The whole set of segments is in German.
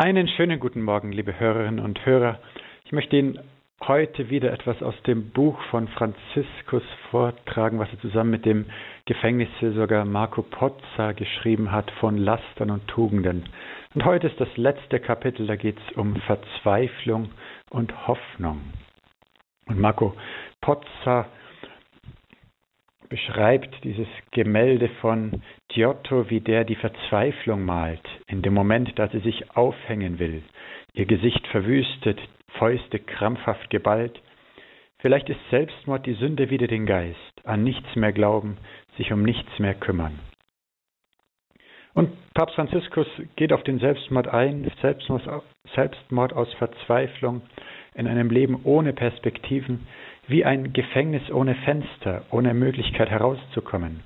Einen schönen guten Morgen, liebe Hörerinnen und Hörer. Ich möchte Ihnen heute wieder etwas aus dem Buch von Franziskus vortragen, was er zusammen mit dem Gefängnisseelsorger Marco Pozza geschrieben hat von Lastern und Tugenden. Und heute ist das letzte Kapitel, da geht es um Verzweiflung und Hoffnung. Und Marco Pozza beschreibt dieses Gemälde von Giotto, wie der die Verzweiflung malt, in dem Moment, da sie sich aufhängen will, ihr Gesicht verwüstet, Fäuste krampfhaft geballt. Vielleicht ist Selbstmord die Sünde wider den Geist, an nichts mehr glauben, sich um nichts mehr kümmern. Und Papst Franziskus geht auf den Selbstmord ein, Selbstmord aus Verzweiflung in einem Leben ohne Perspektiven, wie ein Gefängnis ohne Fenster, ohne Möglichkeit herauszukommen.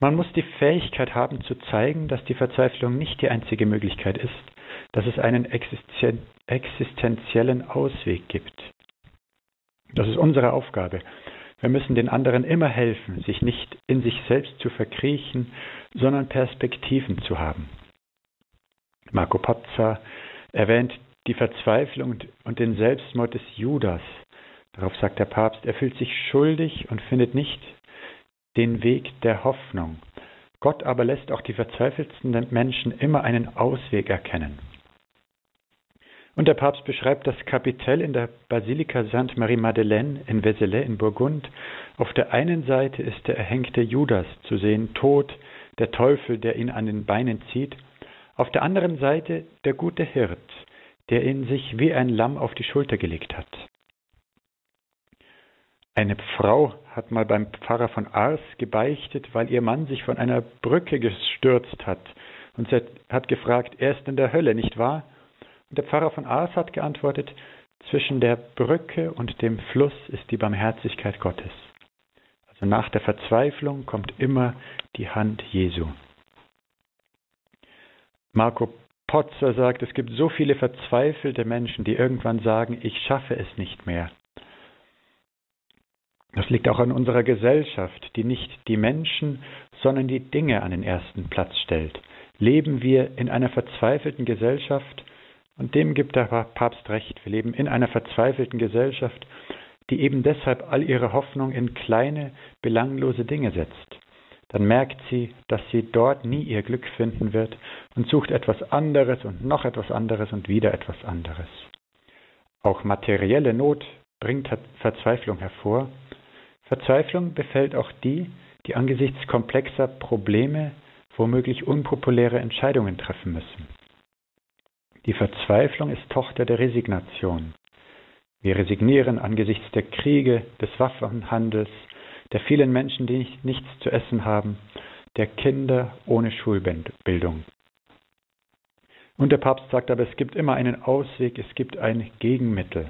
Man muss die Fähigkeit haben zu zeigen, dass die Verzweiflung nicht die einzige Möglichkeit ist, dass es einen existenziellen Ausweg gibt. Das ist unsere Aufgabe. Wir müssen den anderen immer helfen, sich nicht in sich selbst zu verkriechen, sondern Perspektiven zu haben. Marco Pozza erwähnt die Verzweiflung und den Selbstmord des Judas, Darauf sagt der Papst, er fühlt sich schuldig und findet nicht den Weg der Hoffnung. Gott aber lässt auch die verzweifelsten Menschen immer einen Ausweg erkennen. Und der Papst beschreibt das Kapitell in der Basilika Sainte Marie Madeleine in Vézelay in Burgund. Auf der einen Seite ist der erhängte Judas zu sehen, tot, der Teufel, der ihn an den Beinen zieht. Auf der anderen Seite der gute Hirt, der ihn sich wie ein Lamm auf die Schulter gelegt hat. Eine Frau hat mal beim Pfarrer von Ars gebeichtet, weil ihr Mann sich von einer Brücke gestürzt hat. Und sie hat gefragt, er ist in der Hölle, nicht wahr? Und der Pfarrer von Ars hat geantwortet, zwischen der Brücke und dem Fluss ist die Barmherzigkeit Gottes. Also nach der Verzweiflung kommt immer die Hand Jesu. Marco Potzer sagt, es gibt so viele verzweifelte Menschen, die irgendwann sagen, ich schaffe es nicht mehr. Das liegt auch an unserer Gesellschaft, die nicht die Menschen, sondern die Dinge an den ersten Platz stellt. Leben wir in einer verzweifelten Gesellschaft, und dem gibt der Papst recht, wir leben in einer verzweifelten Gesellschaft, die eben deshalb all ihre Hoffnung in kleine, belanglose Dinge setzt. Dann merkt sie, dass sie dort nie ihr Glück finden wird und sucht etwas anderes und noch etwas anderes und wieder etwas anderes. Auch materielle Not bringt Verzweiflung hervor, Verzweiflung befällt auch die, die angesichts komplexer Probleme womöglich unpopuläre Entscheidungen treffen müssen. Die Verzweiflung ist Tochter der Resignation. Wir resignieren angesichts der Kriege, des Waffenhandels, der vielen Menschen, die nichts zu essen haben, der Kinder ohne Schulbildung. Und der Papst sagt aber, es gibt immer einen Ausweg, es gibt ein Gegenmittel.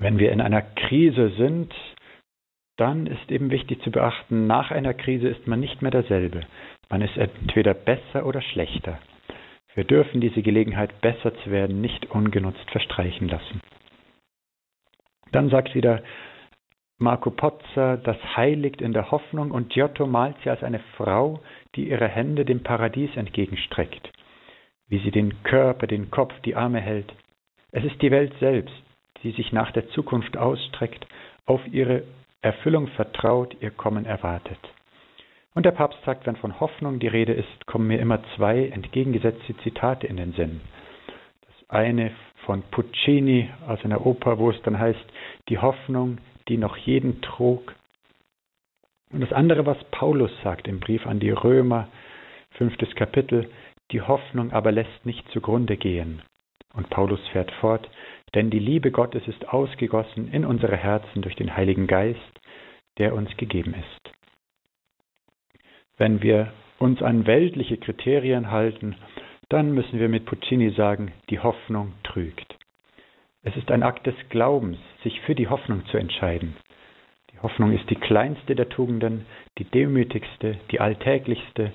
Wenn wir in einer Krise sind, dann ist eben wichtig zu beachten, nach einer Krise ist man nicht mehr derselbe. Man ist entweder besser oder schlechter. Wir dürfen diese Gelegenheit, besser zu werden, nicht ungenutzt verstreichen lassen. Dann sagt wieder Marco Pozza, das Heil liegt in der Hoffnung und Giotto malt sie als eine Frau, die ihre Hände dem Paradies entgegenstreckt, wie sie den Körper, den Kopf, die Arme hält. Es ist die Welt selbst, die sich nach der Zukunft ausstreckt, auf ihre Erfüllung vertraut, ihr Kommen erwartet. Und der Papst sagt, wenn von Hoffnung die Rede ist, kommen mir immer zwei entgegengesetzte Zitate in den Sinn. Das eine von Puccini aus einer Oper, wo es dann heißt, die Hoffnung, die noch jeden trug. Und das andere, was Paulus sagt im Brief an die Römer, fünftes Kapitel, die Hoffnung aber lässt nicht zugrunde gehen. Und Paulus fährt fort, denn die Liebe Gottes ist ausgegossen in unsere Herzen durch den Heiligen Geist, der uns gegeben ist. Wenn wir uns an weltliche Kriterien halten, dann müssen wir mit Puccini sagen, die Hoffnung trügt. Es ist ein Akt des Glaubens, sich für die Hoffnung zu entscheiden. Die Hoffnung ist die kleinste der Tugenden, die demütigste, die alltäglichste,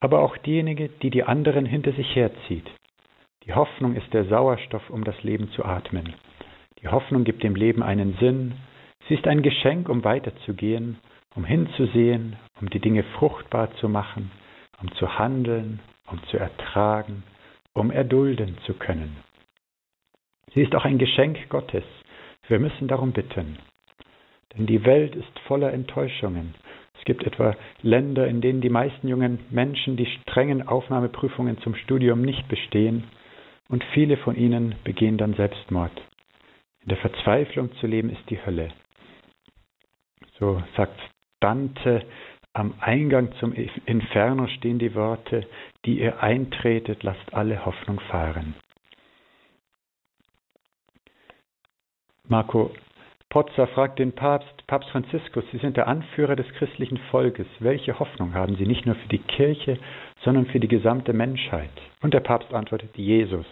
aber auch diejenige, die die anderen hinter sich herzieht. Die Hoffnung ist der Sauerstoff, um das Leben zu atmen. Die Hoffnung gibt dem Leben einen Sinn. Sie ist ein Geschenk, um weiterzugehen, um hinzusehen, um die Dinge fruchtbar zu machen, um zu handeln, um zu ertragen, um erdulden zu können. Sie ist auch ein Geschenk Gottes. Wir müssen darum bitten. Denn die Welt ist voller Enttäuschungen. Es gibt etwa Länder, in denen die meisten jungen Menschen die strengen Aufnahmeprüfungen zum Studium nicht bestehen und viele von ihnen begehen dann Selbstmord. In der Verzweiflung zu leben ist die Hölle. So sagt Dante, am Eingang zum Inferno stehen die Worte, die ihr eintretet, lasst alle Hoffnung fahren. Marco Pozza fragt den Papst, Papst Franziskus, Sie sind der Anführer des christlichen Volkes. Welche Hoffnung haben Sie nicht nur für die Kirche, sondern für die gesamte Menschheit? Und der Papst antwortet, Jesus.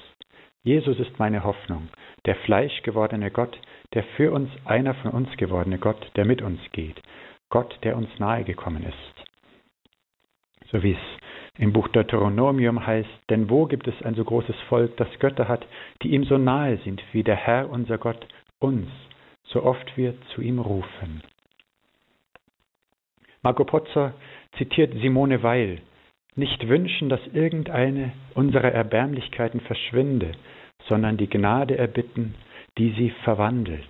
Jesus ist meine Hoffnung, der fleischgewordene Gott, der für uns einer von uns gewordene Gott, der mit uns geht, Gott, der uns nahegekommen ist. So wie es im Buch Deuteronomium heißt, denn wo gibt es ein so großes Volk, das Götter hat, die ihm so nahe sind, wie der Herr unser Gott uns, so oft wir zu ihm rufen. Marco Pozzer zitiert Simone Weil, nicht wünschen, dass irgendeine unserer Erbärmlichkeiten verschwinde, sondern die Gnade erbitten, die sie verwandelt.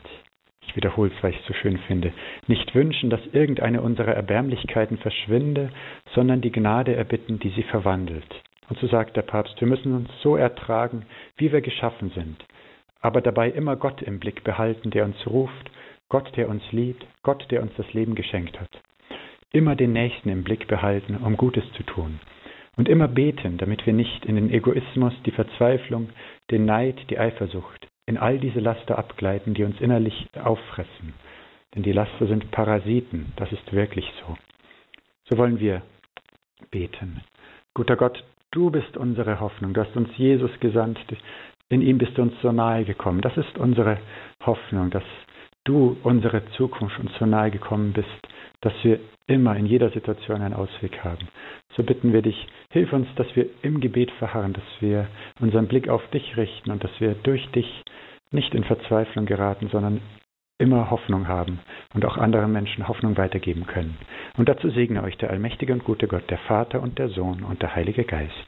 Ich wiederhole es, weil ich es so schön finde. Nicht wünschen, dass irgendeine unserer Erbärmlichkeiten verschwinde, sondern die Gnade erbitten, die sie verwandelt. Und so sagt der Papst, wir müssen uns so ertragen, wie wir geschaffen sind, aber dabei immer Gott im Blick behalten, der uns ruft, Gott, der uns liebt, Gott, der uns das Leben geschenkt hat. Immer den Nächsten im Blick behalten, um Gutes zu tun. Und immer beten, damit wir nicht in den Egoismus, die Verzweiflung, den Neid, die Eifersucht, in all diese Laster abgleiten, die uns innerlich auffressen. Denn die Laster sind Parasiten, das ist wirklich so. So wollen wir beten. Guter Gott, du bist unsere Hoffnung, du hast uns Jesus gesandt, in ihm bist du uns so nahe gekommen. Das ist unsere Hoffnung, dass du unsere Zukunft uns so nahe gekommen bist, dass wir immer in jeder Situation einen Ausweg haben. So bitten wir dich, hilf uns, dass wir im Gebet verharren, dass wir unseren Blick auf dich richten und dass wir durch dich nicht in Verzweiflung geraten, sondern immer Hoffnung haben und auch anderen Menschen Hoffnung weitergeben können. Und dazu segne euch der allmächtige und gute Gott, der Vater und der Sohn und der Heilige Geist.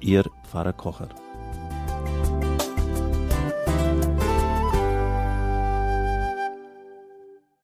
Ihr Pfarrer Kocher.